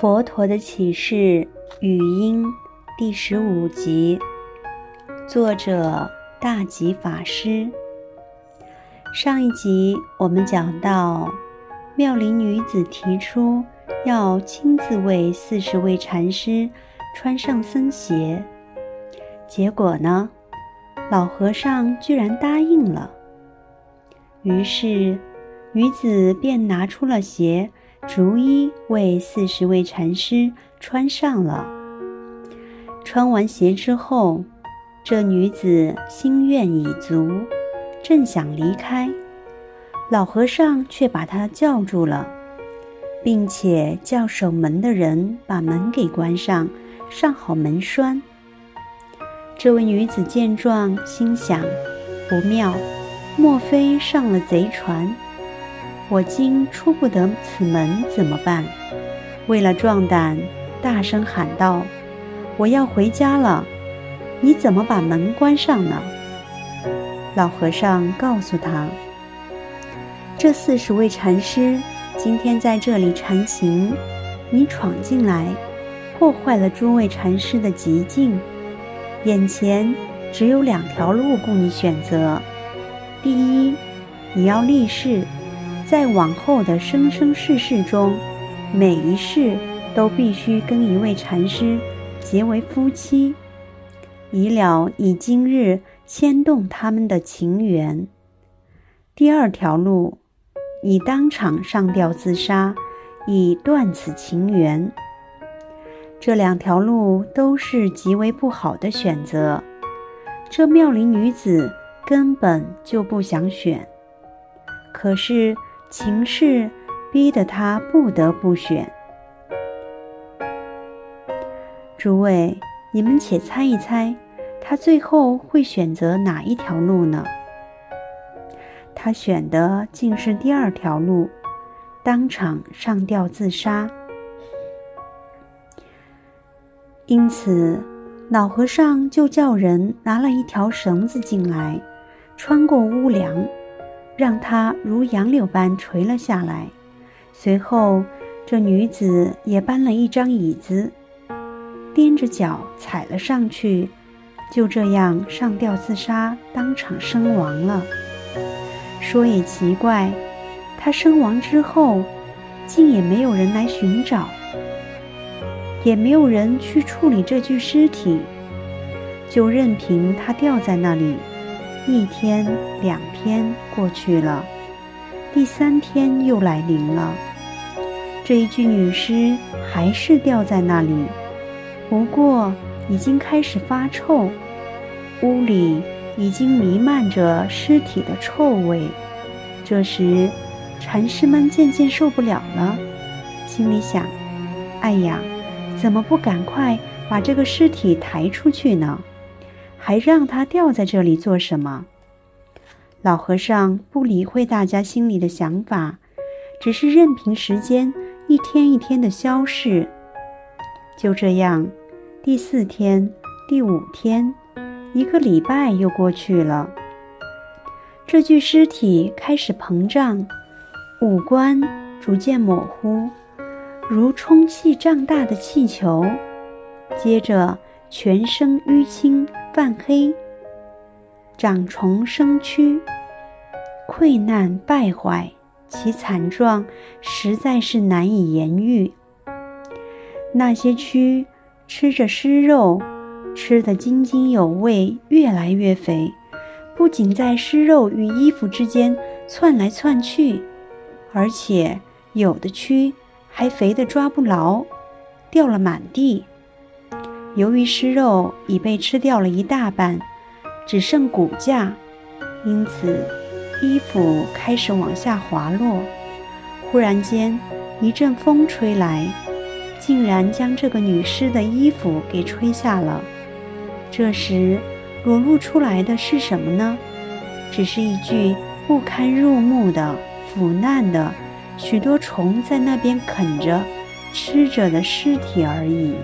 佛陀的启示语音第十五集，作者大吉法师。上一集我们讲到，妙龄女子提出要亲自为四十位禅师穿上僧鞋，结果呢，老和尚居然答应了。于是女子便拿出了鞋。逐一为四十位禅师穿上了。穿完鞋之后，这女子心愿已足，正想离开，老和尚却把她叫住了，并且叫守门的人把门给关上，上好门栓。这位女子见状，心想：不妙，莫非上了贼船？我今出不得此门，怎么办？为了壮胆，大声喊道：“我要回家了！你怎么把门关上呢？”老和尚告诉他：“这四十位禅师今天在这里禅行，你闯进来，破坏了诸位禅师的寂静。眼前只有两条路供你选择：第一，你要立誓。”在往后的生生世世中，每一世都必须跟一位禅师结为夫妻，以了以今日牵动他们的情缘。第二条路，以当场上吊自杀，以断此情缘。这两条路都是极为不好的选择，这妙龄女子根本就不想选，可是。情势逼得他不得不选。诸位，你们且猜一猜，他最后会选择哪一条路呢？他选的竟是第二条路，当场上吊自杀。因此，老和尚就叫人拿了一条绳子进来，穿过屋梁。让她如杨柳般垂了下来。随后，这女子也搬了一张椅子，踮着脚踩了上去，就这样上吊自杀，当场身亡了。说也奇怪，她身亡之后，竟也没有人来寻找，也没有人去处理这具尸体，就任凭她吊在那里。一天两天过去了，第三天又来临了。这一具女尸还是吊在那里，不过已经开始发臭，屋里已经弥漫着尸体的臭味。这时，禅师们渐渐受不了了，心里想：“哎呀，怎么不赶快把这个尸体抬出去呢？”还让他吊在这里做什么？老和尚不理会大家心里的想法，只是任凭时间一天一天的消逝。就这样，第四天、第五天，一个礼拜又过去了。这具尸体开始膨胀，五官逐渐模糊，如充气胀大的气球。接着，全身淤青。泛黑，长虫生蛆，溃烂败坏，其惨状实在是难以言喻。那些蛆吃着尸肉，吃得津津有味，越来越肥，不仅在尸肉与衣服之间窜来窜去，而且有的蛆还肥得抓不牢，掉了满地。由于尸肉已被吃掉了一大半，只剩骨架，因此衣服开始往下滑落。忽然间，一阵风吹来，竟然将这个女尸的衣服给吹下了。这时，裸露出来的是什么呢？只是一具不堪入目的、腐烂的、许多虫在那边啃着、吃着的尸体而已。